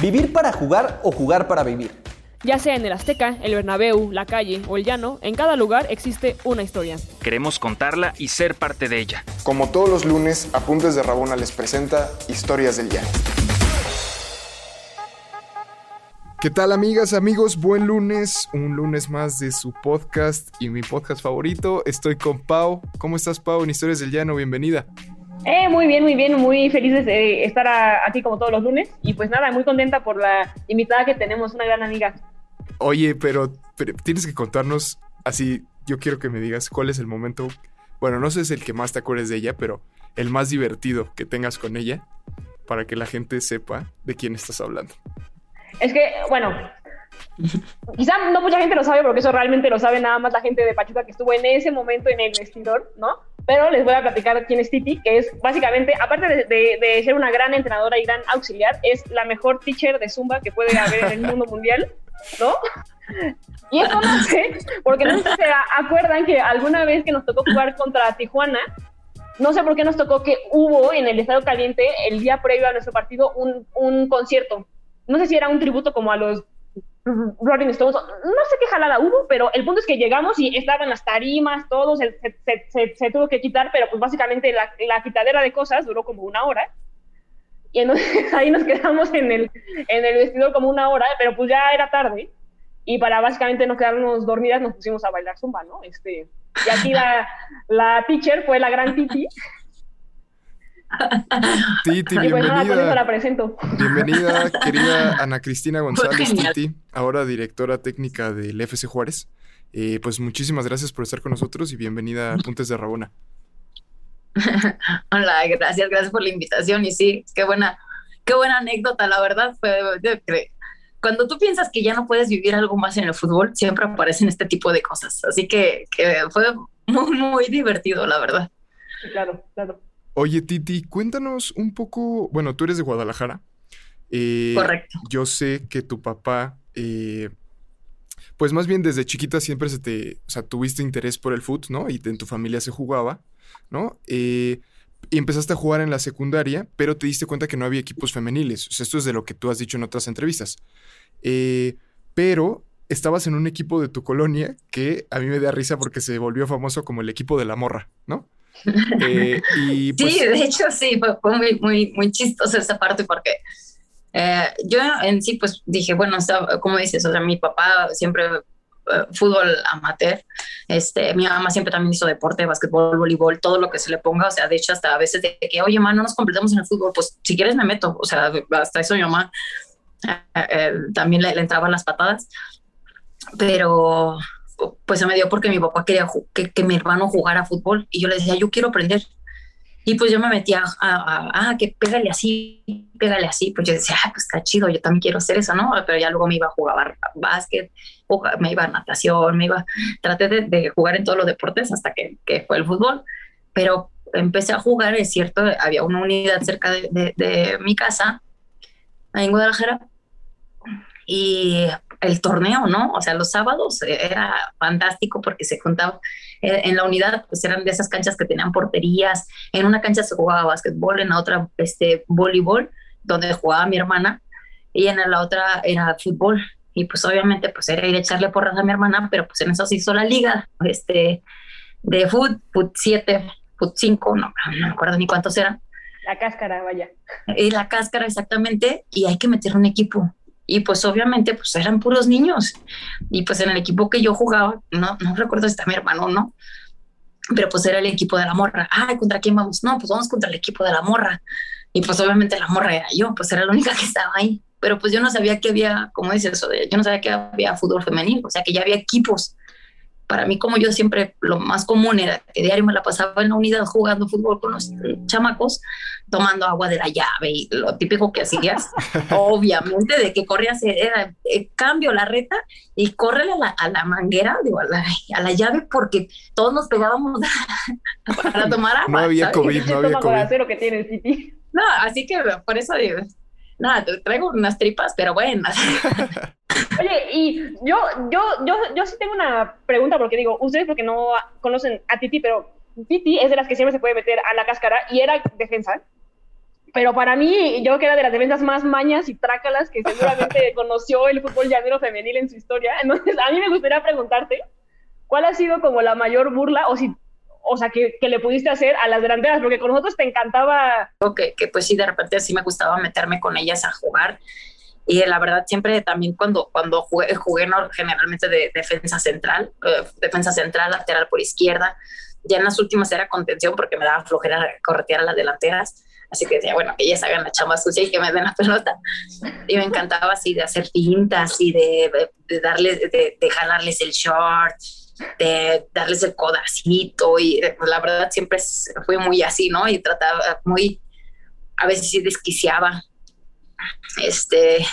Vivir para jugar o jugar para vivir. Ya sea en el Azteca, el Bernabéu, la calle o el llano, en cada lugar existe una historia. Queremos contarla y ser parte de ella. Como todos los lunes, Apuntes de Rabona les presenta Historias del Llano. ¿Qué tal amigas, amigos? Buen lunes, un lunes más de su podcast y mi podcast favorito. Estoy con Pau. ¿Cómo estás, Pau, en Historias del Llano? Bienvenida. Eh, muy bien, muy bien, muy feliz de estar aquí como todos los lunes y pues nada, muy contenta por la invitada que tenemos, una gran amiga. Oye, pero, tienes que contarnos así, yo quiero que me digas cuál es el momento, bueno, no sé si es el que más te acuerdes de ella, pero el más divertido que tengas con ella para que la gente sepa de quién estás hablando. Es que, bueno, quizá no mucha gente lo sabe porque eso realmente lo sabe nada más la gente de Pachuca que estuvo en ese momento en el vestidor, ¿no? Pero les voy a platicar quién es Titi, que es básicamente, aparte de, ser una gran entrenadora y gran auxiliar, es la mejor teacher de Zumba que puede haber en el mundo mundial, ¿no? Y esto no sé, porque no se acuerdan que alguna vez que nos tocó jugar contra Tijuana, no sé por qué nos tocó que hubo en el Estadio Caliente, el día previo a nuestro partido, un, un concierto. No sé si era un tributo como a los Rolling Stones, no sé qué jalada hubo, pero el punto es que llegamos y estaban las tarimas, todo, se, se, tuvo que quitar, pero pues básicamente la, quitadera de cosas duró como una hora. Y entonces ahí nos quedamos en el, en vestidor como una hora, pero pues ya era tarde. Y para básicamente no quedarnos dormidas nos pusimos a bailar zumba, ¿no? Este, y aquí la, la teacher fue la gran Titi. Titi, pues bienvenida. la presento. Bienvenida, querida Ana Cristina González Titi, ahora directora técnica del FC Juárez. Eh, pues muchísimas gracias por estar con nosotros y bienvenida a Puntes de Rabona. Hola, gracias, gracias por la invitación. Y sí, qué buena, qué buena anécdota, la verdad. Fue, cuando tú piensas que ya no puedes vivir algo más en el fútbol, siempre aparecen este tipo de cosas. Así que, que fue muy, muy divertido, la verdad. Claro, claro. Oye, Titi, cuéntanos un poco, bueno, tú eres de Guadalajara. Eh, Correcto. Yo sé que tu papá, eh, pues más bien desde chiquita siempre se te, o sea, tuviste interés por el fútbol, ¿no? Y en tu familia se jugaba, ¿no? Eh, y empezaste a jugar en la secundaria, pero te diste cuenta que no había equipos femeniles. O sea, esto es de lo que tú has dicho en otras entrevistas. pero estabas en un equipo de tu colonia que a mí me da risa porque se volvió famoso como el equipo de la morra, ¿no? Eh, y sí, pues de hecho sí, fue, muy, muy, muy chistosa esa parte porque eh, yo en sí pues dije, bueno, como dices, o sea, mi papá siempre eh, fútbol amateur, este, mi mamá siempre también hizo deporte, básquetbol, voleibol, todo lo que se le ponga, o sea, de hecho hasta a veces de que, oye, mamá, no nos completamos en el fútbol, pues si quieres me meto, o sea, hasta eso mi mamá también le, le entraban las patadas, pero pues se me dio porque mi papá quería que, mi hermano jugara fútbol y yo le decía, yo quiero aprender. Y pues yo me metía a, ah, que pégale así, pégale así. Pues yo decía, ah, pues está chido, yo también quiero hacer eso, ¿no? Pero ya luego me iba a jugar básquet, me iba a natación, me iba, traté de, jugar en todos los deportes hasta que, fue el fútbol. Pero empecé a jugar, es cierto, había una unidad cerca de, de mi casa, en Guadalajara, y el torneo, ¿no? O sea, los sábados era fantástico porque se juntaba eh, en la unidad, pues eran de esas canchas que tenían porterías, en una cancha se jugaba básquetbol, en la otra este voleibol, donde jugaba mi hermana, y en la otra era fútbol. Y pues obviamente pues era ir a echarle porras a mi hermana, pero pues en eso se hizo la liga este, de fútbol, fut 7, fut 5, no, no me acuerdo ni cuántos eran. La cáscara, vaya. Y la cáscara, exactamente, y hay que meter un equipo y pues obviamente pues eran puros niños y pues en el equipo que yo jugaba, no, no recuerdo si está mi hermano o no, pero pues era el equipo de la morra. Ay, ¿contra quién vamos? No, pues vamos contra el equipo de la morra. Y pues obviamente la morra era yo, pues era la única que estaba ahí. Pero pues yo no sabía que había, como dices eso, yo no sabía que había fútbol femenino, o sea que ya había equipos para mí, como yo siempre, lo más común era que diario me la pasaba en la unidad jugando fútbol con los chamacos, tomando agua de la llave y lo típico que hacías, obviamente, de que corrías, era eh, cambio la reta y córrele a la, manguera, digo, a la, llave, porque todos nos pegábamos para tomar agua. No había COVID, no había COVID. que tienes, No, así que por eso digo, nada, te traigo unas tripas, pero buenas. Oye, y yo, yo, yo, yo sí tengo una pregunta, porque digo, ustedes porque no conocen a Titi, pero Titi es de las que siempre se puede meter a la cáscara y era defensa. pero para mí, yo que era de las defensas más mañas y trácalas que seguramente conoció el fútbol llanero femenil en su historia. Entonces, a mí me gustaría preguntarte, ¿cuál ha sido como la mayor burla o si o sea, que, que, le pudiste hacer a las delanteras, porque con nosotros te encantaba. Que, que pues sí, de repente sí me gustaba meterme con ellas a jugar. Y la verdad, siempre también cuando, cuando jugué, jugué generalmente de defensa central, eh, defensa central, lateral por izquierda. Ya en las últimas era contención porque me daba flojera corretear a las delanteras. Así que decía, bueno, que ellas hagan la chamba sucia y que me den la pelota. Y me encantaba así de hacer pintas y de, de darles, de, de jalarles el short, de darles el codacito y pues, la verdad siempre fue muy así, ¿no? Y trataba muy, a veces sí desquiciaba. Este,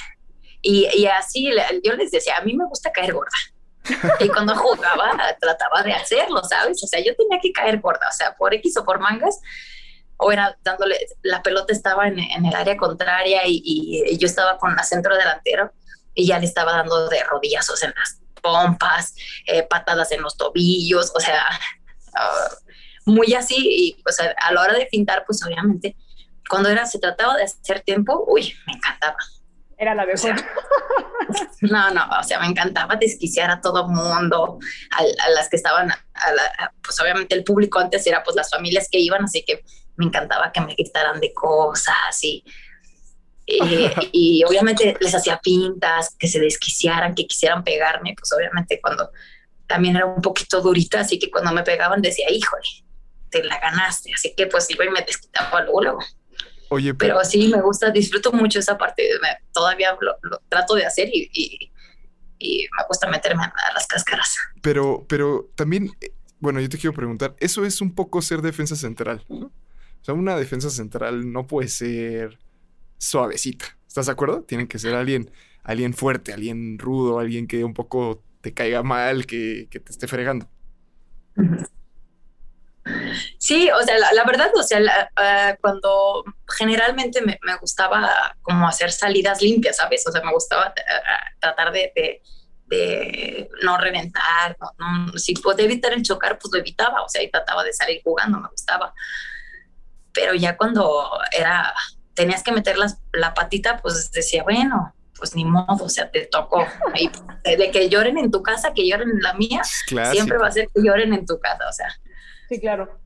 y, y así yo les decía, a mí me gusta caer gorda. y cuando jugaba trataba de hacerlo, ¿sabes? O sea, yo tenía que caer gorda, o sea, por X o por mangas, o era dándole, la pelota estaba en, el área contraria y, y, yo estaba con la centro delantero y ya le estaba dando de rodillazos en las pompas, eh, patadas en los tobillos, o sea, uh, muy así. Y pues a la hora de pintar, pues obviamente, cuando era, se trataba de hacer tiempo, uy, me encantaba. Era la mejor. no, no, o sea, me encantaba desquiciar a todo mundo, a, las que estaban, a pues obviamente el público antes era pues las familias que iban, así que me encantaba que me gritaran de cosas y eh, y obviamente les hacía pintas, que se desquiciaran, que quisieran pegarme, pues obviamente cuando también era un poquito durita, así que cuando me pegaban decía, híjole, te la ganaste, así que pues iba y me desquitaba luego. Oye, pero, sí, me gusta, disfruto mucho esa parte, todavía lo, trato de hacer y, y, y, me gusta meterme a las cáscaras. Pero, pero también, eh, bueno, yo te quiero preguntar, eso es un poco ser defensa central, ¿no? O sea, una defensa central no puede ser suavecita. ¿Estás de acuerdo? Tienen que ser alguien, alguien fuerte, alguien rudo, alguien que un poco te caiga mal, que, te esté fregando. Sí, o sea, la, verdad, o sea, ah, cuando generalmente me, gustaba como hacer salidas limpias, ¿sabes? O sea, me gustaba ah, tratar de, no reventar, si podía evitar el chocar, pues lo evitaba, o sea, y trataba de salir jugando, me gustaba. Pero ya cuando era tenías que meter la patita, pues decía, bueno, pues ni modo, o sea, te tocó. Y de que lloren en tu casa, que lloren en la mía, siempre va a ser que lloren en tu casa, o sea. Sí, claro.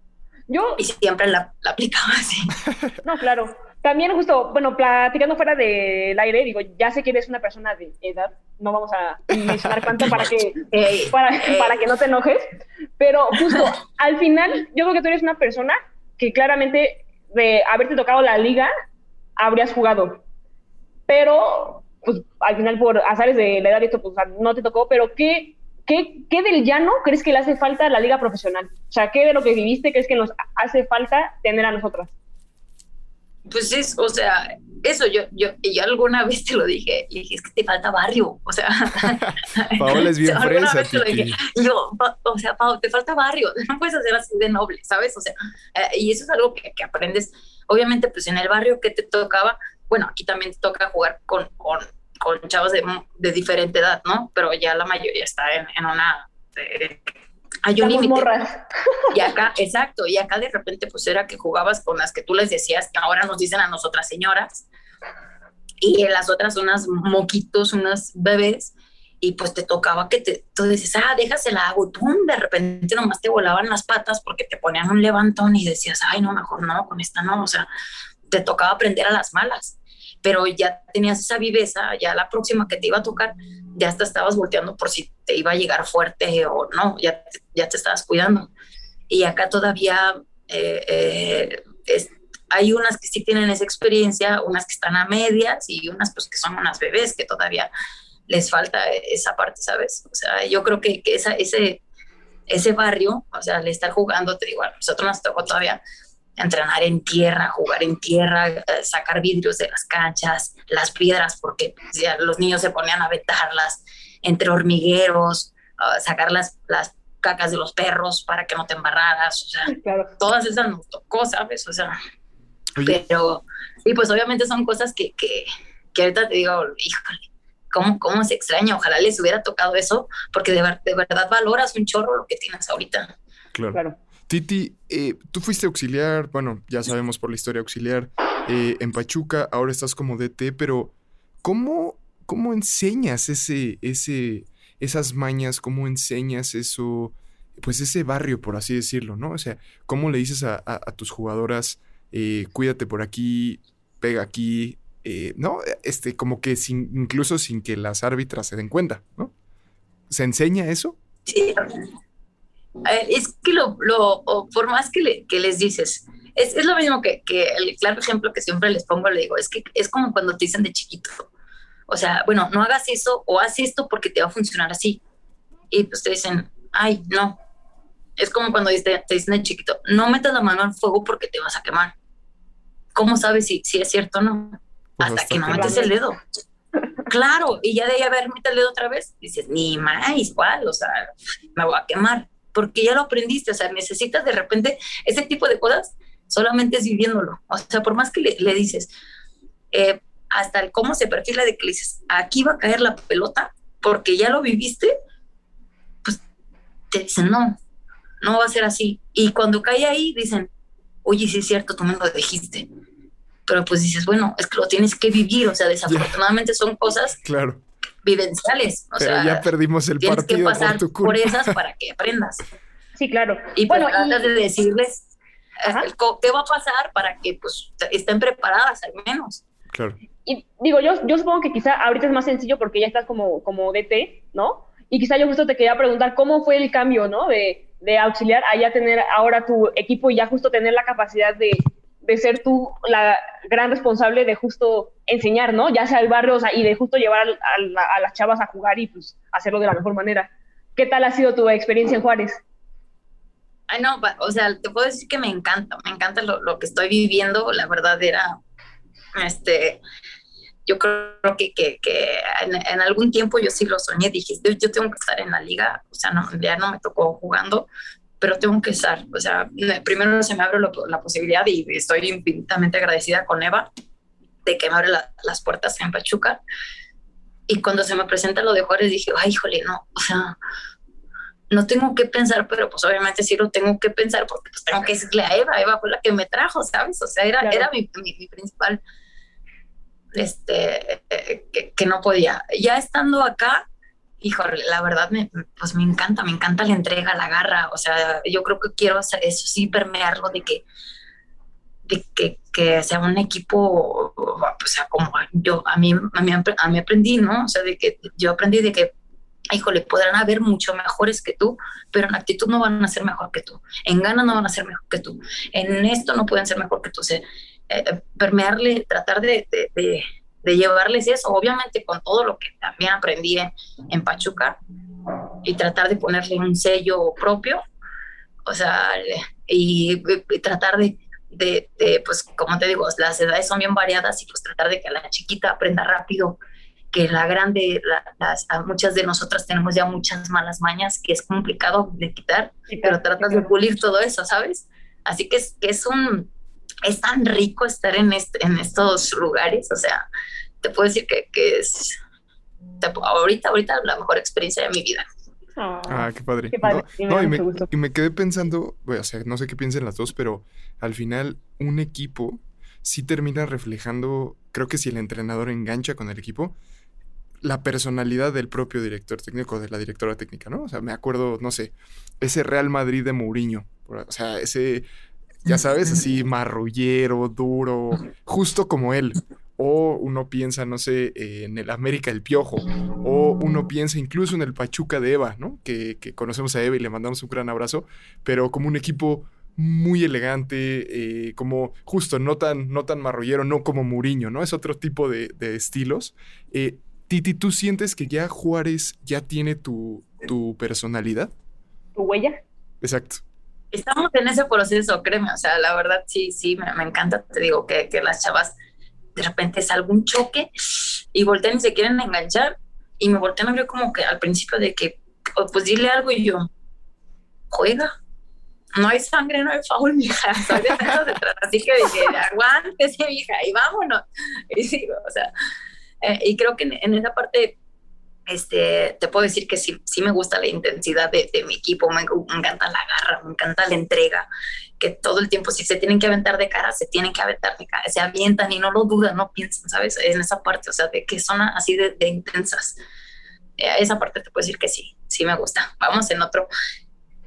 Yo... Y siempre la, aplicaba así. No, claro. También justo, bueno, platicando fuera del aire, digo, ya sé que eres una persona de edad, no vamos a mencionar cuánto para que, para, para que no te enojes, pero justo al final, yo creo que tú eres una persona que claramente de haberte tocado la liga habrías jugado. Pero, pues al final por azares de la edad y esto, pues no te tocó, pero ¿qué, qué, qué del llano crees que le hace falta a la liga profesional? O sea, ¿qué de lo que viviste crees que nos hace falta tener a nosotras? Pues es, o sea, eso yo, yo, yo alguna vez te lo dije, y dije, es que te falta barrio, o sea. Paola es bien fresa, yo, o sea, Paola, te falta barrio, no puedes hacer así de noble, ¿sabes? O sea, eh, y eso es algo que, que aprendes Obviamente, pues en el barrio que te tocaba, bueno, aquí también te toca jugar con, con, con chavos de, de, diferente edad, ¿no? Pero ya la mayoría está en, en una... Eh, hay un límite. Y acá, exacto, y acá de repente pues era que jugabas con las que tú les decías, que ahora nos dicen a nosotras señoras, y en las otras unas moquitos, unas bebés, y pues te tocaba que te, tú dices, ah, déjasela hago, pum, de repente nomás te volaban las patas porque te ponían un levantón y decías, ay, no, mejor no, con esta no, o sea, te tocaba aprender a las malas, pero ya tenías esa viveza, ya la próxima que te iba a tocar, ya te estabas volteando por si te iba a llegar fuerte o no, ya, ya te estabas cuidando. Y acá todavía eh, eh, hay unas que sí tienen esa experiencia, unas que están a medias y unas pues que son unas bebés que todavía les falta esa parte, ¿sabes? O sea, yo creo que, que esa, ese, ese barrio, o sea, al estar jugando, te digo, a nosotros nos tocó todavía entrenar en tierra, jugar en tierra, eh, sacar vidrios de las canchas, las piedras, porque ya los niños se ponían a vetarlas entre hormigueros, sacar las, las cacas de los perros para que no te embarraras, o sea, todas esas nos tocó, ¿sabes? O sea, pero, y pues obviamente son cosas que, que, que ahorita te digo, híjole, cómo, cómo se extraña. Ojalá les hubiera tocado eso, porque de, de verdad valoras un chorro lo que tienes ahorita. Claro. Titi, eh, tú fuiste auxiliar, bueno, ya sabemos por la historia auxiliar eh, en Pachuca, ahora estás como DT, pero ¿cómo, cómo enseñas ese, ese, esas mañas? ¿Cómo enseñas eso? Pues ese barrio, por así decirlo, ¿no? O sea, ¿cómo le dices a, tus jugadoras, eh, cuídate por aquí, pega aquí, eh, ¿no? Este, como que sin, incluso sin que las árbitras se den cuenta, ¿no? ¿Se enseña eso? Sí. Es que lo, lo por más que, que les dices, es, es, lo mismo que, que, el claro ejemplo que siempre les pongo, le digo, es que es como cuando te dicen de chiquito, o sea, bueno, no hagas eso o haz esto porque te va a funcionar así. Y pues te dicen, ay, no. Es como cuando te, te dicen de chiquito, no metas la mano al fuego porque te vas a quemar. ¿Cómo sabes si, si es cierto o no? Pues hasta, que no metes el dedo. Claro, y ya de ahí a ver, mete el dedo otra vez, dices, ni más, igual, o sea, me voy a quemar, porque ya lo aprendiste, o sea, necesitas de repente ese tipo de cosas, solamente es viviéndolo, o sea, por más que le, dices, eh, hasta el cómo se perfila de que le dices, aquí va a caer la pelota, porque ya lo viviste, pues te dicen, no, no va a ser así. Y cuando cae ahí, dicen, oye, sí es cierto, tú me lo dijiste pero pues dices, bueno, es que lo tienes que vivir, o sea, desafortunadamente son cosas claro. vivenciales. O pero ya perdimos el tienes partido que pasar por, esas para que aprendas. Sí, claro. Y pues bueno, tratas de decirles qué va a pasar para que pues estén preparadas al menos. Claro. Y digo, yo, yo supongo que quizá ahorita es más sencillo porque ya estás como, como DT, ¿no? Y quizá yo justo te quería preguntar cómo fue el cambio, ¿no? De, de auxiliar a ya tener ahora tu equipo y ya justo tener la capacidad de, de ser tú la gran responsable de justo enseñar, ¿no? Ya sea el barrio, o sea, y de justo llevar a, las chavas a jugar y pues hacerlo de la mejor manera. ¿Qué tal ha sido tu experiencia en Juárez? Ay, no, o sea, te puedo decir que me encanta, me encanta lo, que estoy viviendo, la verdad era, este, yo creo que, que, en, algún tiempo yo sí lo soñé, dije, yo tengo que estar en la liga, o sea, no, ya no me tocó jugando, pero tengo que estar. O sea, primero se me abre la posibilidad y estoy infinitamente agradecida con Eva de que me abre las puertas en Pachuca. Y cuando se me presenta lo de Juárez dije, ay, híjole, no, o sea, no tengo que pensar, pero pues obviamente sí lo tengo que pensar porque pues tengo que decirle a Eva, Eva fue la que me trajo, ¿sabes? O sea, era, era mi, mi, principal, este, eh, que, que no podía. Ya estando acá, híjole, la verdad, me, pues me encanta, me encanta la entrega, la garra, o sea, yo creo que quiero eso sí permearlo de que, de que, que sea un equipo, o sea, como yo, a mí, a mí, a mí aprendí, ¿no? O sea, de que yo aprendí de que, híjole, podrán haber mucho mejores que tú, pero en actitud no van a ser mejor que tú, en gana no van a ser mejor que tú, en esto no pueden ser mejor que tú, o sea, eh, permearle, tratar de, de de llevarles eso, obviamente con todo lo que también aprendí en, Pachuca y tratar de ponerle un sello propio, o sea, y, tratar de, de, pues como te digo, las edades son bien variadas y pues tratar de que la chiquita aprenda rápido, que la grande, las, muchas de nosotras tenemos ya muchas malas mañas que es complicado de quitar, pero tratas de pulir todo eso, ¿sabes? Así que es, que es un, es tan rico estar en, en estos lugares, o sea, te puedo decir que, que es ahorita, ahorita la mejor experiencia de mi vida. Ah, qué padre. No, y, me, quedé pensando, o sea, no sé qué piensen las dos, pero al final un equipo sí termina reflejando, creo que si el entrenador engancha con el equipo, la personalidad del propio director técnico, de la directora técnica, ¿no? O sea, me acuerdo, no sé, ese Real Madrid de Mourinho, o sea, ese ya sabes, así marrullero, duro, justo como él. O uno piensa, no sé, en el América el Piojo. O uno piensa incluso en el Pachuca de Eva, ¿no? Que, conocemos a Eva y le mandamos un gran abrazo. Pero como un equipo muy elegante, eh, como justo, no tan, no tan marrullero, no como Muriño, ¿no? Es otro tipo de, estilos. Eh, Titi, ¿tú sientes que ya Juárez ya tiene tu, tu personalidad? ¿Tu huella? Exacto estamos en ese proceso, créeme, o sea, la verdad sí, sí, me, encanta, te digo, que, que, las chavas de repente es algún choque y voltean y se quieren enganchar y me voltean a ver como que al principio de que, oh, pues dile algo y yo, juega, no hay sangre, no hay faul, mija, detrás, así que dije, aguántese, mija, y vámonos, y sigo, o sea, eh, y creo que en esa parte este, te puedo decir que sí, sí me gusta la intensidad de, mi equipo, me, encanta la garra, me encanta la entrega. que todo el tiempo, si se tienen que aventar de cara, se tienen que aventar de cara, se avientan y no lo dudan, no piensan, ¿sabes? En esa parte, o sea, de que son así de, intensas. Eh, esa parte te puedo decir que sí, sí me gusta. Vamos en otro,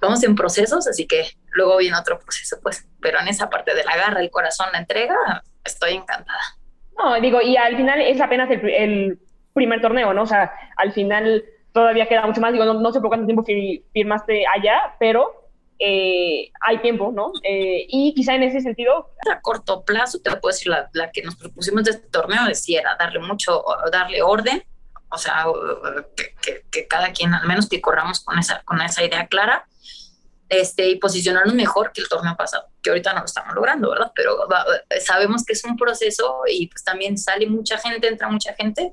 vamos en procesos, así que luego viene otro proceso, pues, pero en esa parte de la garra, el corazón, la entrega, estoy encantada. No, digo, y al final es apenas el, primer torneo, ¿no? O sea, al final todavía queda mucho más, digo, no, sé por cuánto tiempo firmaste allá, pero eh, hay tiempo, ¿no? Eh, y quizá en ese sentido... A corto plazo, te puedo decir, la, la que nos propusimos de este torneo decía era darle mucho, darle orden, o sea, que, que, cada quien, al menos que corramos con esa, con esa idea clara, este, y posicionarnos mejor que el torneo pasado, que ahorita no lo estamos logrando, ¿verdad? Pero sabemos que es un proceso y pues también sale mucha gente, entra mucha gente,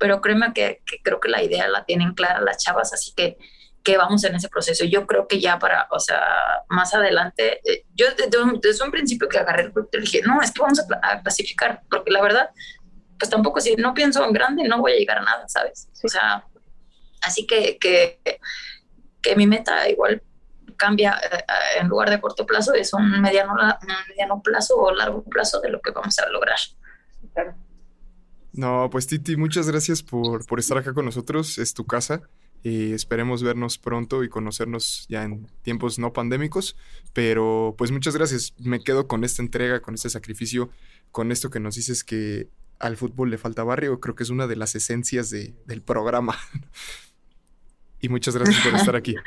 pero créeme que, creo que la idea la tienen clara las chavas, así que, que vamos en ese proceso. Yo creo que ya para, o sea, más adelante, eh, yo desde un, desde un principio que agarré el proyecto dije, no, es que vamos a, clasificar, porque la verdad, pues tampoco si no pienso en grande no voy a llegar a nada, ¿sabes? O sea, así que, que, que mi meta igual cambia eh, eh, en lugar de corto plazo, es un mediano, mediano plazo o largo plazo de lo que vamos a lograr. No, pues Titi, muchas gracias por, por estar acá con nosotros. Es tu casa. y esperemos vernos pronto y conocernos ya en tiempos no pandémicos. Pero pues muchas gracias. Me quedo con esta entrega, con este sacrificio, con esto que nos dices que al fútbol le falta barrio. Creo que es una de las esencias de, del programa. y muchas gracias por estar aquí.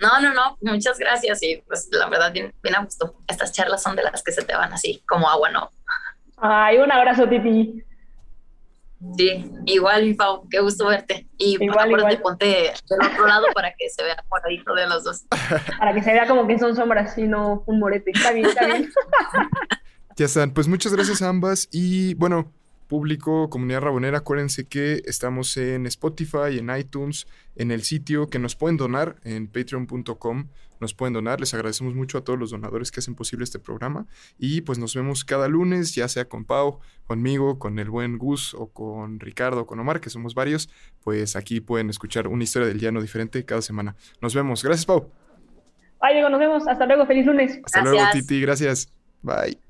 No, no, no, muchas gracias y pues la verdad bien, bien a gusto. Estas charlas son de las que se te van así como agua, ¿no? Ay, un abrazo, Titi. Sí, igual, mi Pau, qué gusto verte. Y igual, acuérdate, ponte del otro lado para que se vea moradito de los dos. Para que se vea como que son sombras y no un morete. Está bien, está bien. ya están, pues muchas gracias a ambas y bueno, público, comunidad rabonera, acuérdense que estamos en Spotify, en iTunes, en el sitio que nos pueden donar en patreon.com. Nos pueden donar, les agradecemos mucho a todos los donadores que hacen posible este programa. Y pues nos vemos cada lunes, ya sea con Pau, conmigo, con el buen Gus o con Ricardo o con Omar, que somos varios. Pues aquí pueden escuchar una historia del llano diferente cada semana. Nos vemos. Gracias, Pau. Bye, Diego, nos vemos. Hasta luego. Feliz lunes. Hasta luego, Titi. Gracias. Bye.